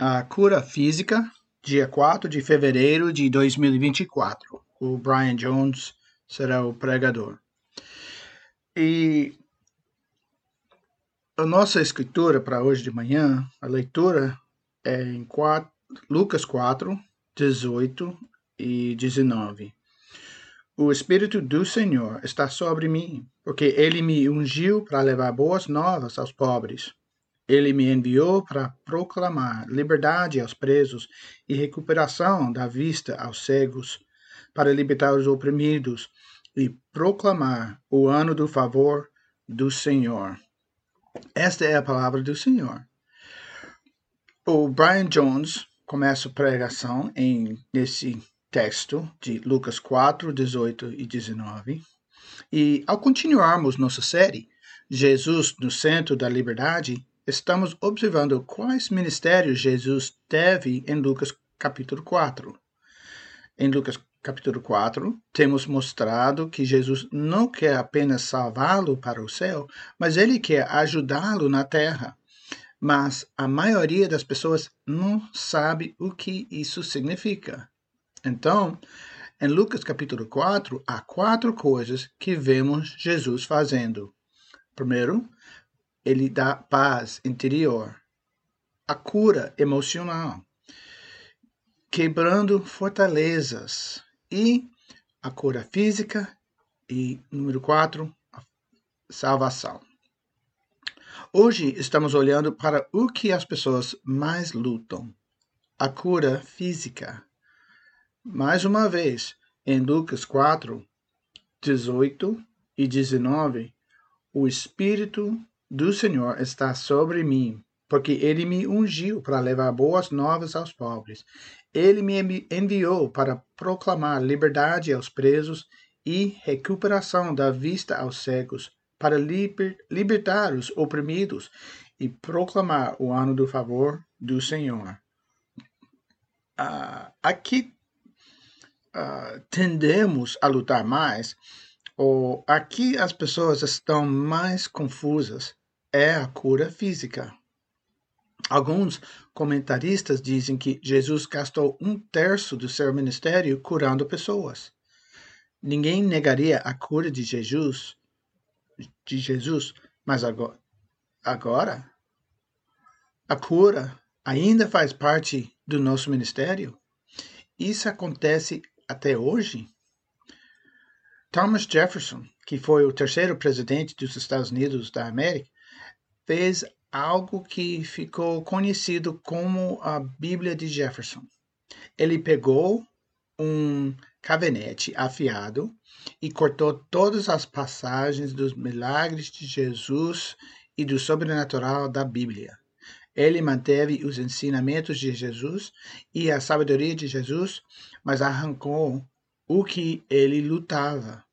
A cura física, dia 4 de fevereiro de 2024. O Brian Jones será o pregador. E a nossa escritura para hoje de manhã, a leitura é em 4, Lucas 4, 18 e 19. O Espírito do Senhor está sobre mim, porque ele me ungiu para levar boas novas aos pobres. Ele me enviou para proclamar liberdade aos presos e recuperação da vista aos cegos, para libertar os oprimidos e proclamar o ano do favor do Senhor. Esta é a palavra do Senhor. O Brian Jones começa a pregação em nesse texto de Lucas 4, 18 e 19. E ao continuarmos nossa série, Jesus no centro da liberdade, estamos observando quais ministérios Jesus teve em Lucas capítulo 4. Em Lucas capítulo 4, temos mostrado que Jesus não quer apenas salvá-lo para o céu, mas ele quer ajudá-lo na terra. Mas a maioria das pessoas não sabe o que isso significa. Então, em Lucas capítulo 4, há quatro coisas que vemos Jesus fazendo. Primeiro, ele dá paz interior, a cura emocional, quebrando fortalezas. E a cura física. E número quatro, a salvação. Hoje estamos olhando para o que as pessoas mais lutam: a cura física. Mais uma vez, em Lucas 4, 18 e 19, o Espírito do Senhor está sobre mim, porque ele me ungiu para levar boas novas aos pobres. Ele me enviou para proclamar liberdade aos presos e recuperação da vista aos cegos, para liber, libertar os oprimidos e proclamar o ano do favor do Senhor. Uh, aqui uh, tendemos a lutar mais, ou aqui as pessoas estão mais confusas é a cura física. Alguns comentaristas dizem que Jesus gastou um terço do seu ministério curando pessoas. Ninguém negaria a cura de Jesus, de Jesus, mas agora, agora a cura ainda faz parte do nosso ministério? Isso acontece até hoje? Thomas Jefferson, que foi o terceiro presidente dos Estados Unidos da América, fez algo que ficou conhecido como a Bíblia de Jefferson. Ele pegou um cavanete afiado e cortou todas as passagens dos milagres de Jesus e do sobrenatural da Bíblia. Ele manteve os ensinamentos de Jesus e a sabedoria de Jesus, mas arrancou o que ele lutava.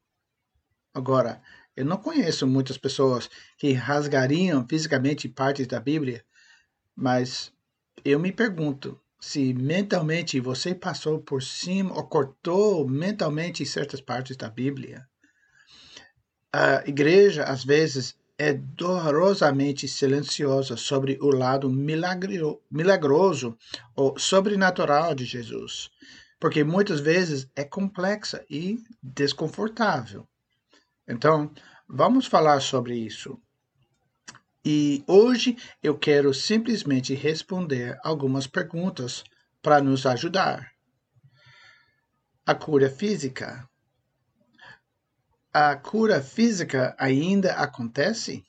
Agora, eu não conheço muitas pessoas que rasgariam fisicamente partes da Bíblia, mas eu me pergunto se mentalmente você passou por cima ou cortou mentalmente certas partes da Bíblia. A igreja, às vezes, é dolorosamente silenciosa sobre o lado milagro, milagroso ou sobrenatural de Jesus, porque muitas vezes é complexa e desconfortável. Então, vamos falar sobre isso. E hoje eu quero simplesmente responder algumas perguntas para nos ajudar. A cura física. A cura física ainda acontece?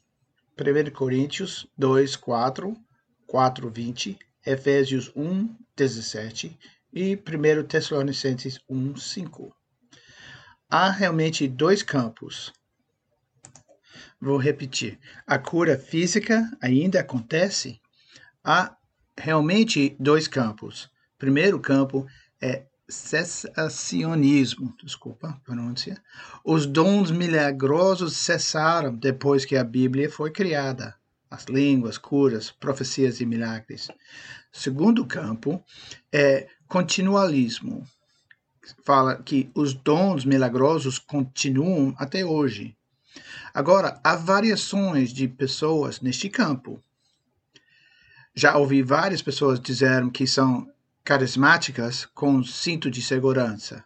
1 Coríntios 2, 4, 4, 20, Efésios 1, 17 e 1 Tessalonicenses 1, 5 há realmente dois campos. Vou repetir. A cura física ainda acontece? Há realmente dois campos. Primeiro campo é cessacionismo, desculpa a pronúncia. Os dons milagrosos cessaram depois que a Bíblia foi criada. As línguas, curas, profecias e milagres. Segundo campo é continualismo fala que os dons milagrosos continuam até hoje. Agora, há variações de pessoas neste campo. Já ouvi várias pessoas dizerem que são carismáticas com cinto de segurança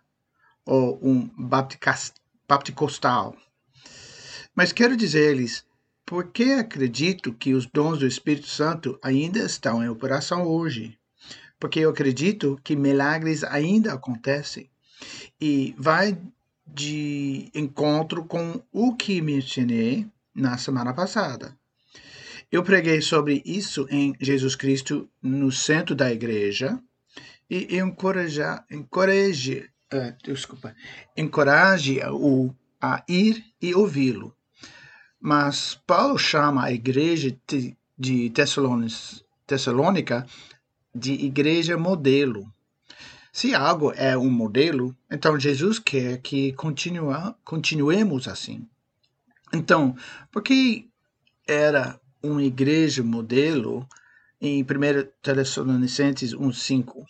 ou um bapticostal. Mas quero dizer-lhes por que acredito que os dons do Espírito Santo ainda estão em operação hoje. Porque eu acredito que milagres ainda acontecem. E vai de encontro com o que mencionei na semana passada. Eu preguei sobre isso em Jesus Cristo no centro da igreja e encoraje, encoraje, uh, desculpa, encoraje-o a ir e ouvi-lo. Mas Paulo chama a igreja de Tessalônica de igreja modelo. Se algo é um modelo, então Jesus quer que continua, continuemos assim. Então, por que era uma igreja modelo em 1 Tessalonicenses 1,5?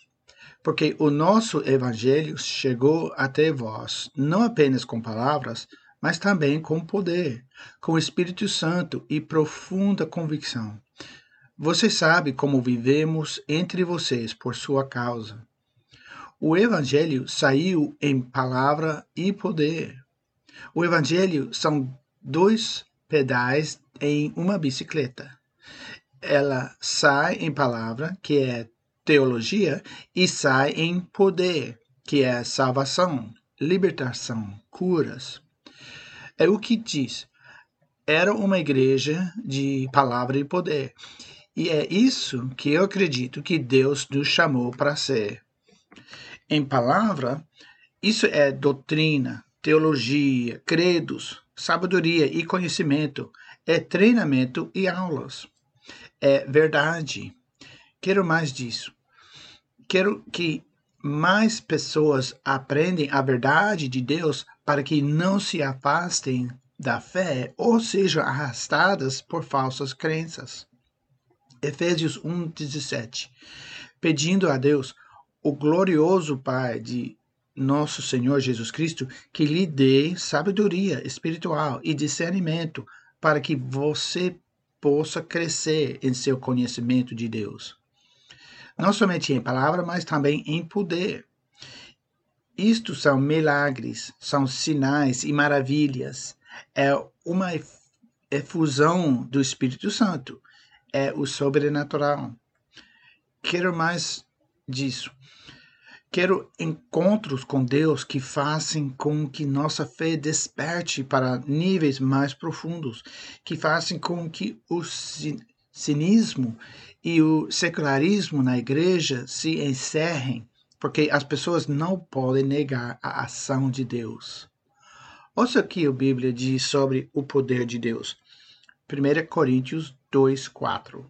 Porque o nosso evangelho chegou até vós, não apenas com palavras, mas também com poder, com o Espírito Santo e profunda convicção. Você sabe como vivemos entre vocês por sua causa. O Evangelho saiu em palavra e poder. O Evangelho são dois pedais em uma bicicleta. Ela sai em palavra, que é teologia, e sai em poder, que é salvação, libertação, curas. É o que diz. Era uma igreja de palavra e poder. E é isso que eu acredito que Deus nos chamou para ser em palavra, isso é doutrina, teologia, credos, sabedoria e conhecimento, é treinamento e aulas. É verdade. Quero mais disso. Quero que mais pessoas aprendem a verdade de Deus para que não se afastem da fé ou sejam arrastadas por falsas crenças. Efésios 1:17. Pedindo a Deus o glorioso Pai de nosso Senhor Jesus Cristo, que lhe dê sabedoria espiritual e discernimento para que você possa crescer em seu conhecimento de Deus. Não somente em palavra, mas também em poder. Isto são milagres, são sinais e maravilhas. É uma efusão do Espírito Santo. É o sobrenatural. Quero mais disso. Quero encontros com Deus que façam com que nossa fé desperte para níveis mais profundos, que façam com que o cinismo e o secularismo na igreja se encerrem, porque as pessoas não podem negar a ação de Deus. Ouça o que a Bíblia diz sobre o poder de Deus. 1 Coríntios 2, 4.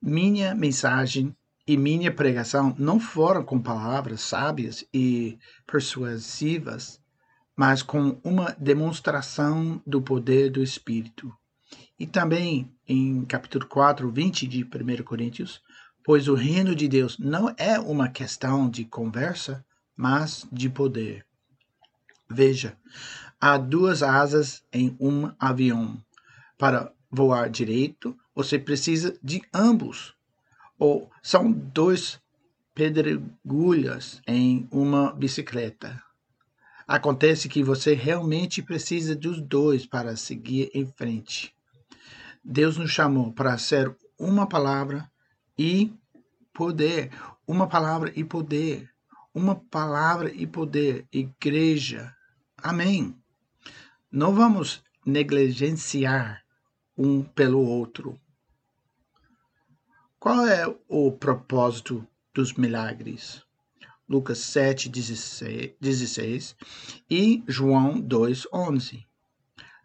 Minha mensagem e minha pregação não foram com palavras sábias e persuasivas, mas com uma demonstração do poder do Espírito. E também em capítulo 4, 20 de 1 Coríntios, pois o reino de Deus não é uma questão de conversa, mas de poder. Veja, há duas asas em um avião. Para voar direito, você precisa de ambos ou são dois pedregulhos em uma bicicleta. Acontece que você realmente precisa dos dois para seguir em frente. Deus nos chamou para ser uma palavra e poder. Uma palavra e poder. Uma palavra e poder. Igreja. Amém. Não vamos negligenciar um pelo outro. Qual é o propósito dos milagres? Lucas 7, 16, e João 2, 11.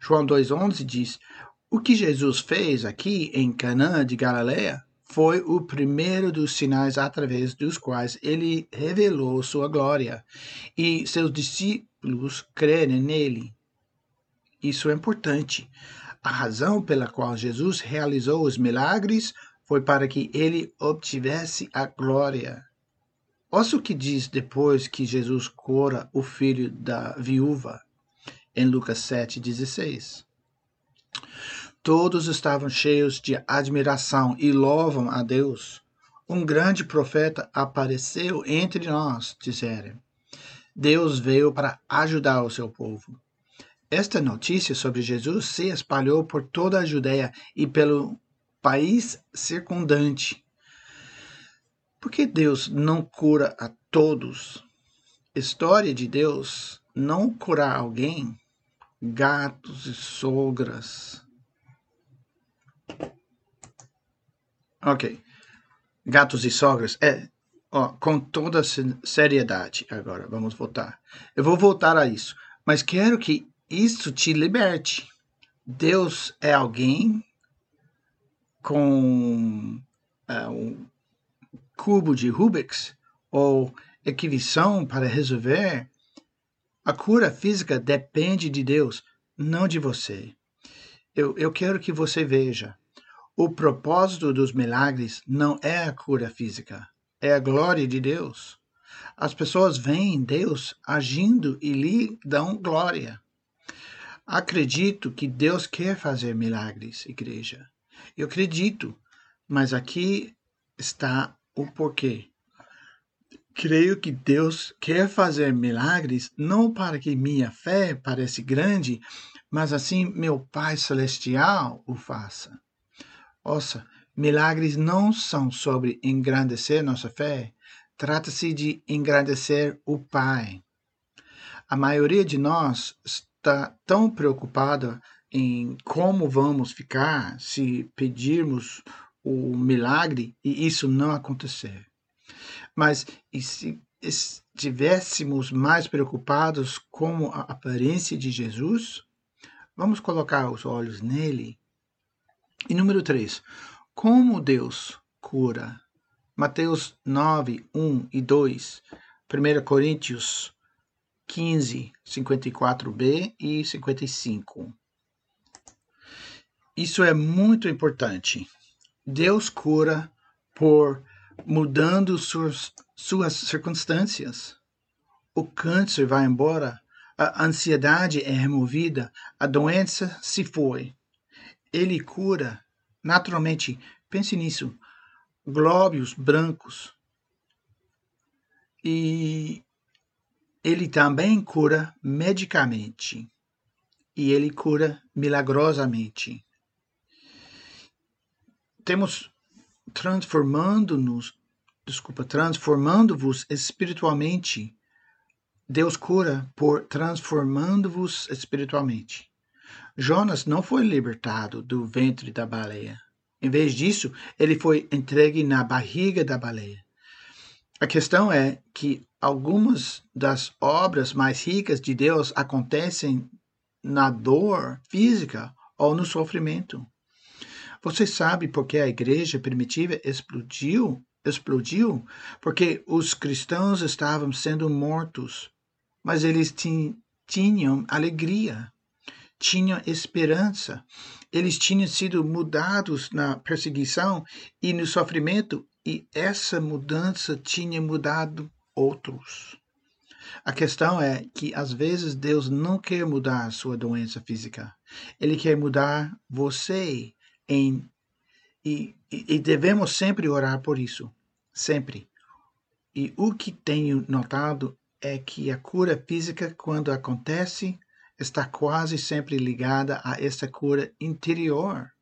João 2, 11 diz: O que Jesus fez aqui em Canaã de Galileia foi o primeiro dos sinais através dos quais ele revelou sua glória, e seus discípulos creem nele. Isso é importante. A razão pela qual Jesus realizou os milagres foi para que ele obtivesse a glória. Ouça o que diz depois que Jesus cura o filho da viúva, em Lucas 7,16. Todos estavam cheios de admiração e louvam a Deus. Um grande profeta apareceu entre nós, disseram. Deus veio para ajudar o seu povo. Esta notícia sobre Jesus se espalhou por toda a Judéia e pelo país circundante. Por que Deus não cura a todos? História de Deus não curar alguém, gatos e sogras. Ok. Gatos e sogras. É, ó, com toda seriedade agora, vamos voltar. Eu vou voltar a isso, mas quero que isso te liberte. Deus é alguém com uh, um cubo de Rubik's ou equação para resolver. A cura física depende de Deus, não de você. Eu, eu quero que você veja. O propósito dos milagres não é a cura física, é a glória de Deus. As pessoas veem Deus agindo e lhe dão glória. Acredito que Deus quer fazer milagres, igreja. Eu acredito, mas aqui está o porquê. Creio que Deus quer fazer milagres não para que minha fé pareça grande, mas assim meu Pai Celestial o faça. Ouça, milagres não são sobre engrandecer nossa fé, trata-se de engrandecer o Pai. A maioria de nós está tão preocupada em como vamos ficar se pedirmos o milagre e isso não acontecer. Mas e se estivéssemos mais preocupados com a aparência de Jesus, vamos colocar os olhos nele. E número 3, como Deus cura? Mateus 9, 1 e 2, 1 Coríntios 15, 54b e 55. Isso é muito importante. Deus cura por mudando suas, suas circunstâncias. O câncer vai embora, a ansiedade é removida, a doença se foi. Ele cura naturalmente. Pense nisso. Glóbulos brancos. E ele também cura medicamente e ele cura milagrosamente. Temos transformando-nos, desculpa, transformando-vos espiritualmente. Deus cura por transformando-vos espiritualmente. Jonas não foi libertado do ventre da baleia. Em vez disso, ele foi entregue na barriga da baleia. A questão é que algumas das obras mais ricas de Deus acontecem na dor física ou no sofrimento. Você sabe por que a igreja primitiva explodiu? Explodiu porque os cristãos estavam sendo mortos, mas eles tinham alegria, tinham esperança. Eles tinham sido mudados na perseguição e no sofrimento e essa mudança tinha mudado outros. A questão é que às vezes Deus não quer mudar sua doença física. Ele quer mudar você em e, e, devemos sempre orar por isso, sempre. E o que tenho notado é que a cura física, quando acontece, está quase sempre ligada a essa cura interior.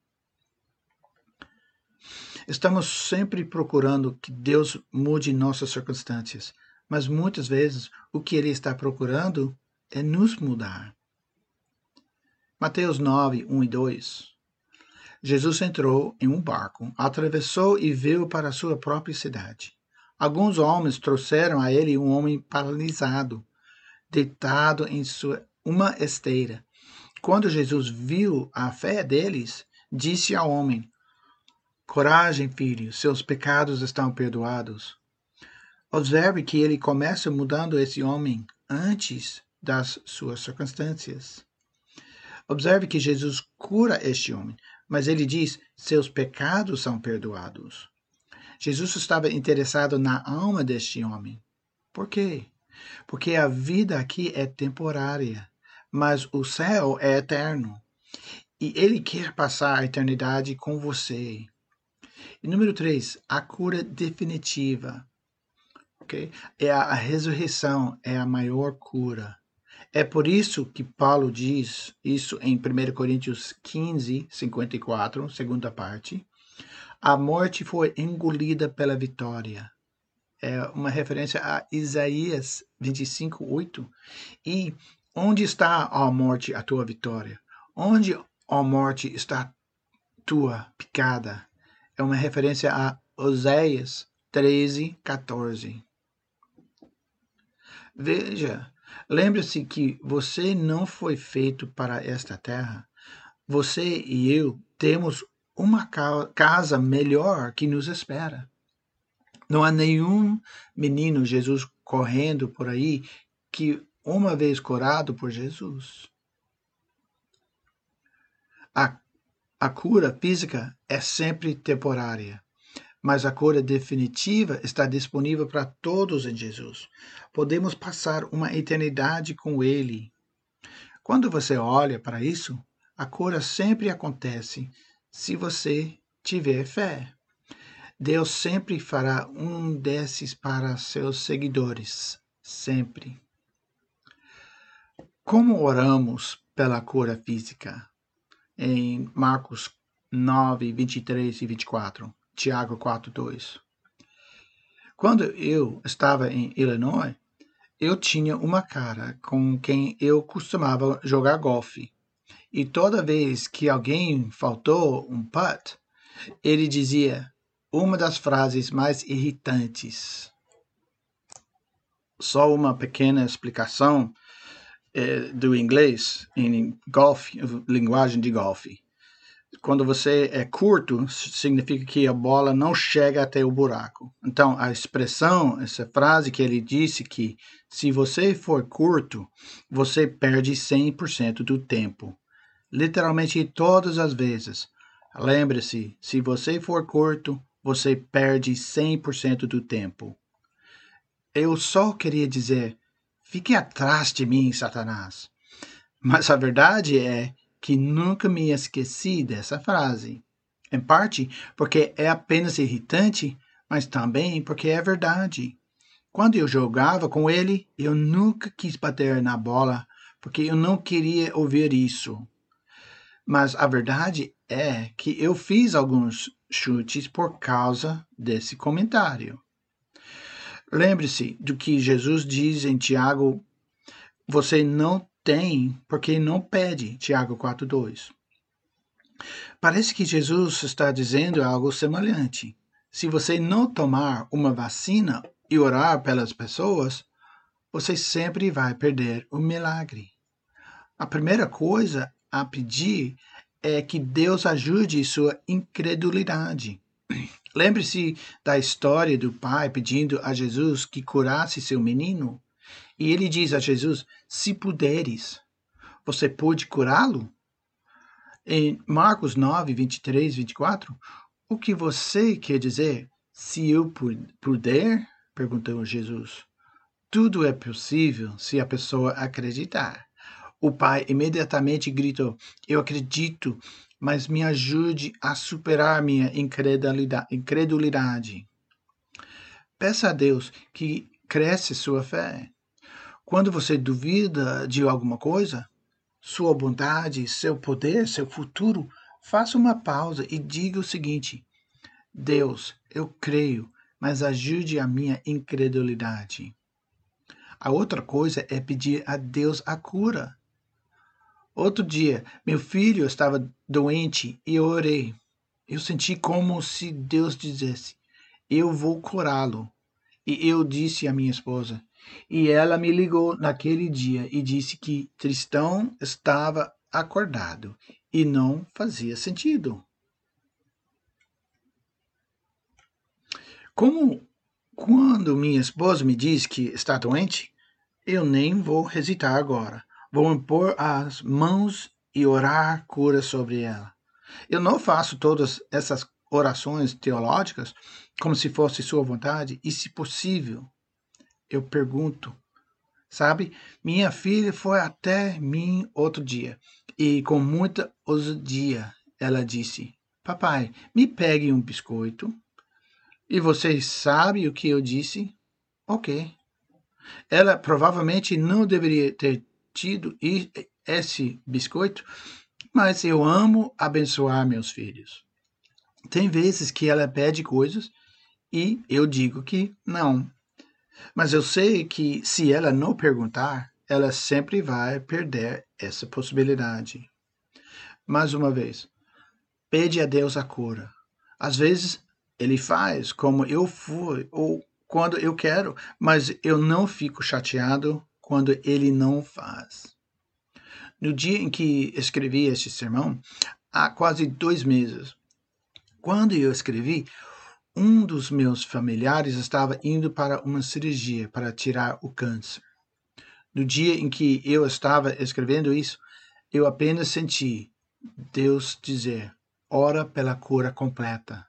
Estamos sempre procurando que Deus mude nossas circunstâncias, mas muitas vezes o que Ele está procurando é nos mudar. Mateus 9, 1 e 2. Jesus entrou em um barco, atravessou e veio para a sua própria cidade. Alguns homens trouxeram a ele um homem paralisado, deitado em sua uma esteira. Quando Jesus viu a fé deles, disse ao homem: Coragem, filho, seus pecados estão perdoados. Observe que ele começa mudando esse homem antes das suas circunstâncias. Observe que Jesus cura este homem, mas ele diz: seus pecados são perdoados. Jesus estava interessado na alma deste homem. Por quê? Porque a vida aqui é temporária, mas o céu é eterno. E ele quer passar a eternidade com você. E número três, a cura definitiva. Okay? É a, a ressurreição, é a maior cura. É por isso que Paulo diz isso em 1 Coríntios 15, 54, segunda parte. A morte foi engolida pela vitória. É uma referência a Isaías 25, 8. E onde está, ó morte, a tua vitória? Onde, ó morte, está tua picada? É uma referência a Oséias 13, 14. Veja, lembre-se que você não foi feito para esta terra. Você e eu temos uma casa melhor que nos espera. Não há nenhum menino Jesus correndo por aí que uma vez curado por Jesus. A, a cura física é sempre temporária mas a cura definitiva está disponível para todos em Jesus. Podemos passar uma eternidade com Ele. Quando você olha para isso, a cura sempre acontece se você tiver fé. Deus sempre fará um desses para seus seguidores, sempre. Como oramos pela cura física? Em Marcos 9, 23 e 24. Tiago 4:2. Quando eu estava em Illinois, eu tinha uma cara com quem eu costumava jogar golfe. E toda vez que alguém faltou um putt, ele dizia uma das frases mais irritantes. Só uma pequena explicação eh, do inglês em golfe, linguagem de golfe quando você é curto, significa que a bola não chega até o buraco. Então, a expressão, essa frase que ele disse que se você for curto, você perde 100% do tempo. Literalmente todas as vezes. Lembre-se, se você for curto, você perde 100% do tempo. Eu só queria dizer, fique atrás de mim, Satanás. Mas a verdade é que nunca me esqueci dessa frase. Em parte porque é apenas irritante, mas também porque é verdade. Quando eu jogava com ele, eu nunca quis bater na bola, porque eu não queria ouvir isso. Mas a verdade é que eu fiz alguns chutes por causa desse comentário. Lembre-se do que Jesus diz em Tiago: você não tem porque não pede. Tiago 4:2. Parece que Jesus está dizendo algo semelhante. Se você não tomar uma vacina e orar pelas pessoas, você sempre vai perder o milagre. A primeira coisa a pedir é que Deus ajude sua incredulidade. Lembre-se da história do pai pedindo a Jesus que curasse seu menino. E ele diz a Jesus: Se puderes, você pode curá-lo? Em Marcos 9, 23, 24, o que você quer dizer? Se eu puder? perguntou Jesus. Tudo é possível se a pessoa acreditar. O pai imediatamente gritou: Eu acredito, mas me ajude a superar minha incredulidade. Peça a Deus que cresça sua fé. Quando você duvida de alguma coisa, sua bondade, seu poder, seu futuro, faça uma pausa e diga o seguinte: Deus, eu creio, mas ajude a minha incredulidade. A outra coisa é pedir a Deus a cura. Outro dia, meu filho estava doente e eu orei. Eu senti como se Deus dissesse: Eu vou curá-lo. E eu disse à minha esposa: e ela me ligou naquele dia e disse que Tristão estava acordado e não fazia sentido. Como quando minha esposa me diz que está doente, eu nem vou hesitar agora. Vou impor as mãos e orar cura sobre ela. Eu não faço todas essas orações teológicas como se fosse sua vontade, e se possível, eu pergunto, sabe? Minha filha foi até mim outro dia E com muita ousadia, ela disse: Papai, me pegue um biscoito. E você sabe o que eu disse? Ok. Ela provavelmente não deveria ter tido esse biscoito, mas eu amo abençoar meus filhos. Tem vezes que ela pede coisas e eu digo que não. Mas eu sei que se ela não perguntar, ela sempre vai perder essa possibilidade. Mais uma vez, pede a Deus a cura. Às vezes ele faz como eu fui ou quando eu quero, mas eu não fico chateado quando ele não faz. No dia em que escrevi este sermão, há quase dois meses, quando eu escrevi, um dos meus familiares estava indo para uma cirurgia para tirar o câncer. No dia em que eu estava escrevendo isso, eu apenas senti Deus dizer: ora pela cura completa.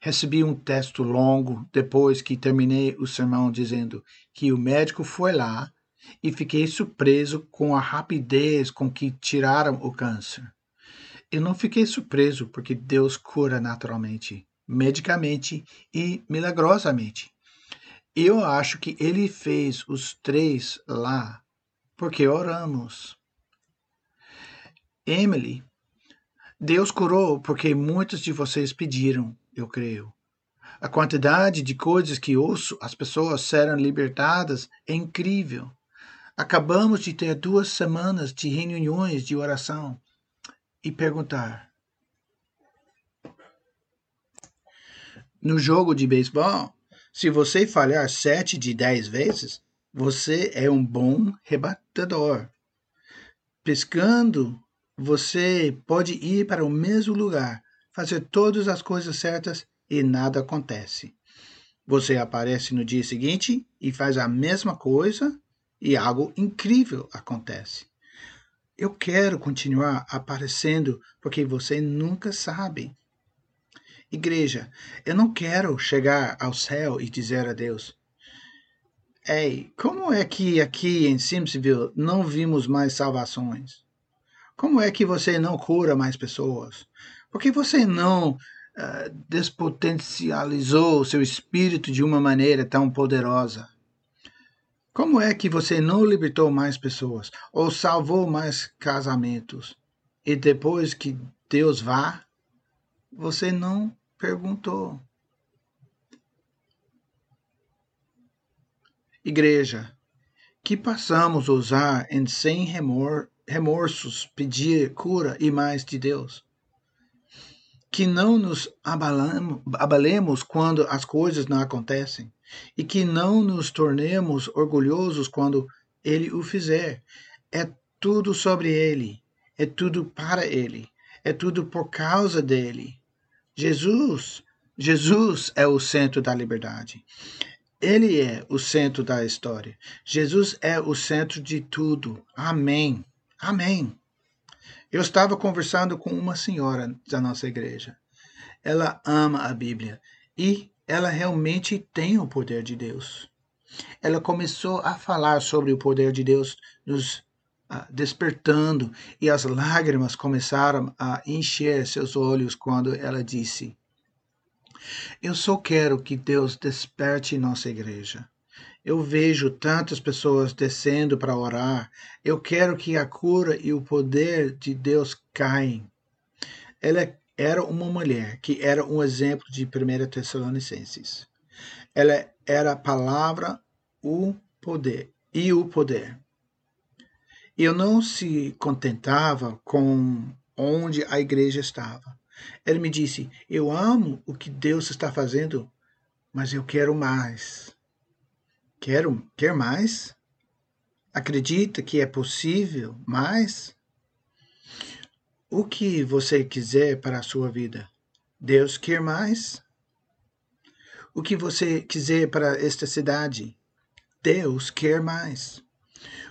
Recebi um texto longo depois que terminei o sermão dizendo que o médico foi lá e fiquei surpreso com a rapidez com que tiraram o câncer. Eu não fiquei surpreso porque Deus cura naturalmente medicamente e milagrosamente. Eu acho que ele fez os três lá porque oramos. Emily, Deus curou porque muitos de vocês pediram, eu creio. A quantidade de coisas que ouço as pessoas serem libertadas é incrível. Acabamos de ter duas semanas de reuniões de oração e perguntar: No jogo de beisebol, se você falhar sete de dez vezes, você é um bom rebatedor. Pescando, você pode ir para o mesmo lugar, fazer todas as coisas certas e nada acontece. Você aparece no dia seguinte e faz a mesma coisa e algo incrível acontece. Eu quero continuar aparecendo porque você nunca sabe. Igreja, eu não quero chegar ao céu e dizer a Deus: Ei, como é que aqui em Simpsonville não vimos mais salvações? Como é que você não cura mais pessoas? Por que você não uh, despotencializou seu espírito de uma maneira tão poderosa? Como é que você não libertou mais pessoas ou salvou mais casamentos? E depois que Deus vá, você não perguntou. Igreja, que passamos a usar em sem remor, remorsos pedir cura e mais de Deus. Que não nos abalamos, abalemos quando as coisas não acontecem e que não nos tornemos orgulhosos quando Ele o fizer. É tudo sobre Ele, é tudo para Ele, é tudo por causa dele. Jesus, Jesus é o centro da liberdade. Ele é o centro da história. Jesus é o centro de tudo. Amém. Amém. Eu estava conversando com uma senhora da nossa igreja. Ela ama a Bíblia e ela realmente tem o poder de Deus. Ela começou a falar sobre o poder de Deus nos uh, despertando e as lágrimas começaram a encher seus olhos quando ela disse: Eu só quero que Deus desperte nossa igreja. Eu vejo tantas pessoas descendo para orar. Eu quero que a cura e o poder de Deus caem. Ela era uma mulher que era um exemplo de 1 Tessalonicenses. Ela era a palavra, o poder e o poder. Eu não se contentava com onde a igreja estava. Ele me disse: Eu amo o que Deus está fazendo, mas eu quero mais. Quero, quer mais? Acredita que é possível mais? O que você quiser para a sua vida? Deus quer mais? O que você quiser para esta cidade? Deus quer mais.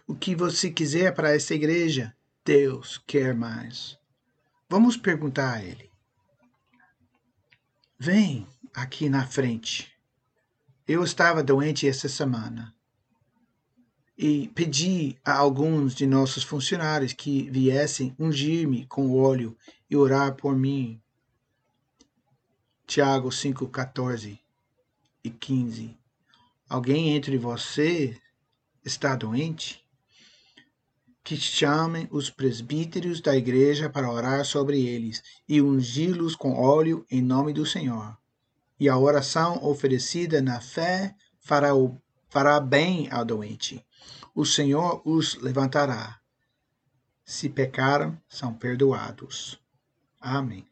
O que você quiser para essa igreja, Deus quer mais. Vamos perguntar a Ele. Vem aqui na frente. Eu estava doente essa semana. e pedi a alguns de nossos funcionários que viessem ungir-me com óleo e orar por mim. Tiago 5, 14 e 15. Alguém entre você está doente? Que chamem os presbíteros da igreja para orar sobre eles e ungi-los com óleo em nome do Senhor. E a oração oferecida na fé fará, o, fará bem ao doente o Senhor os levantará. Se pecaram, são perdoados. Amém.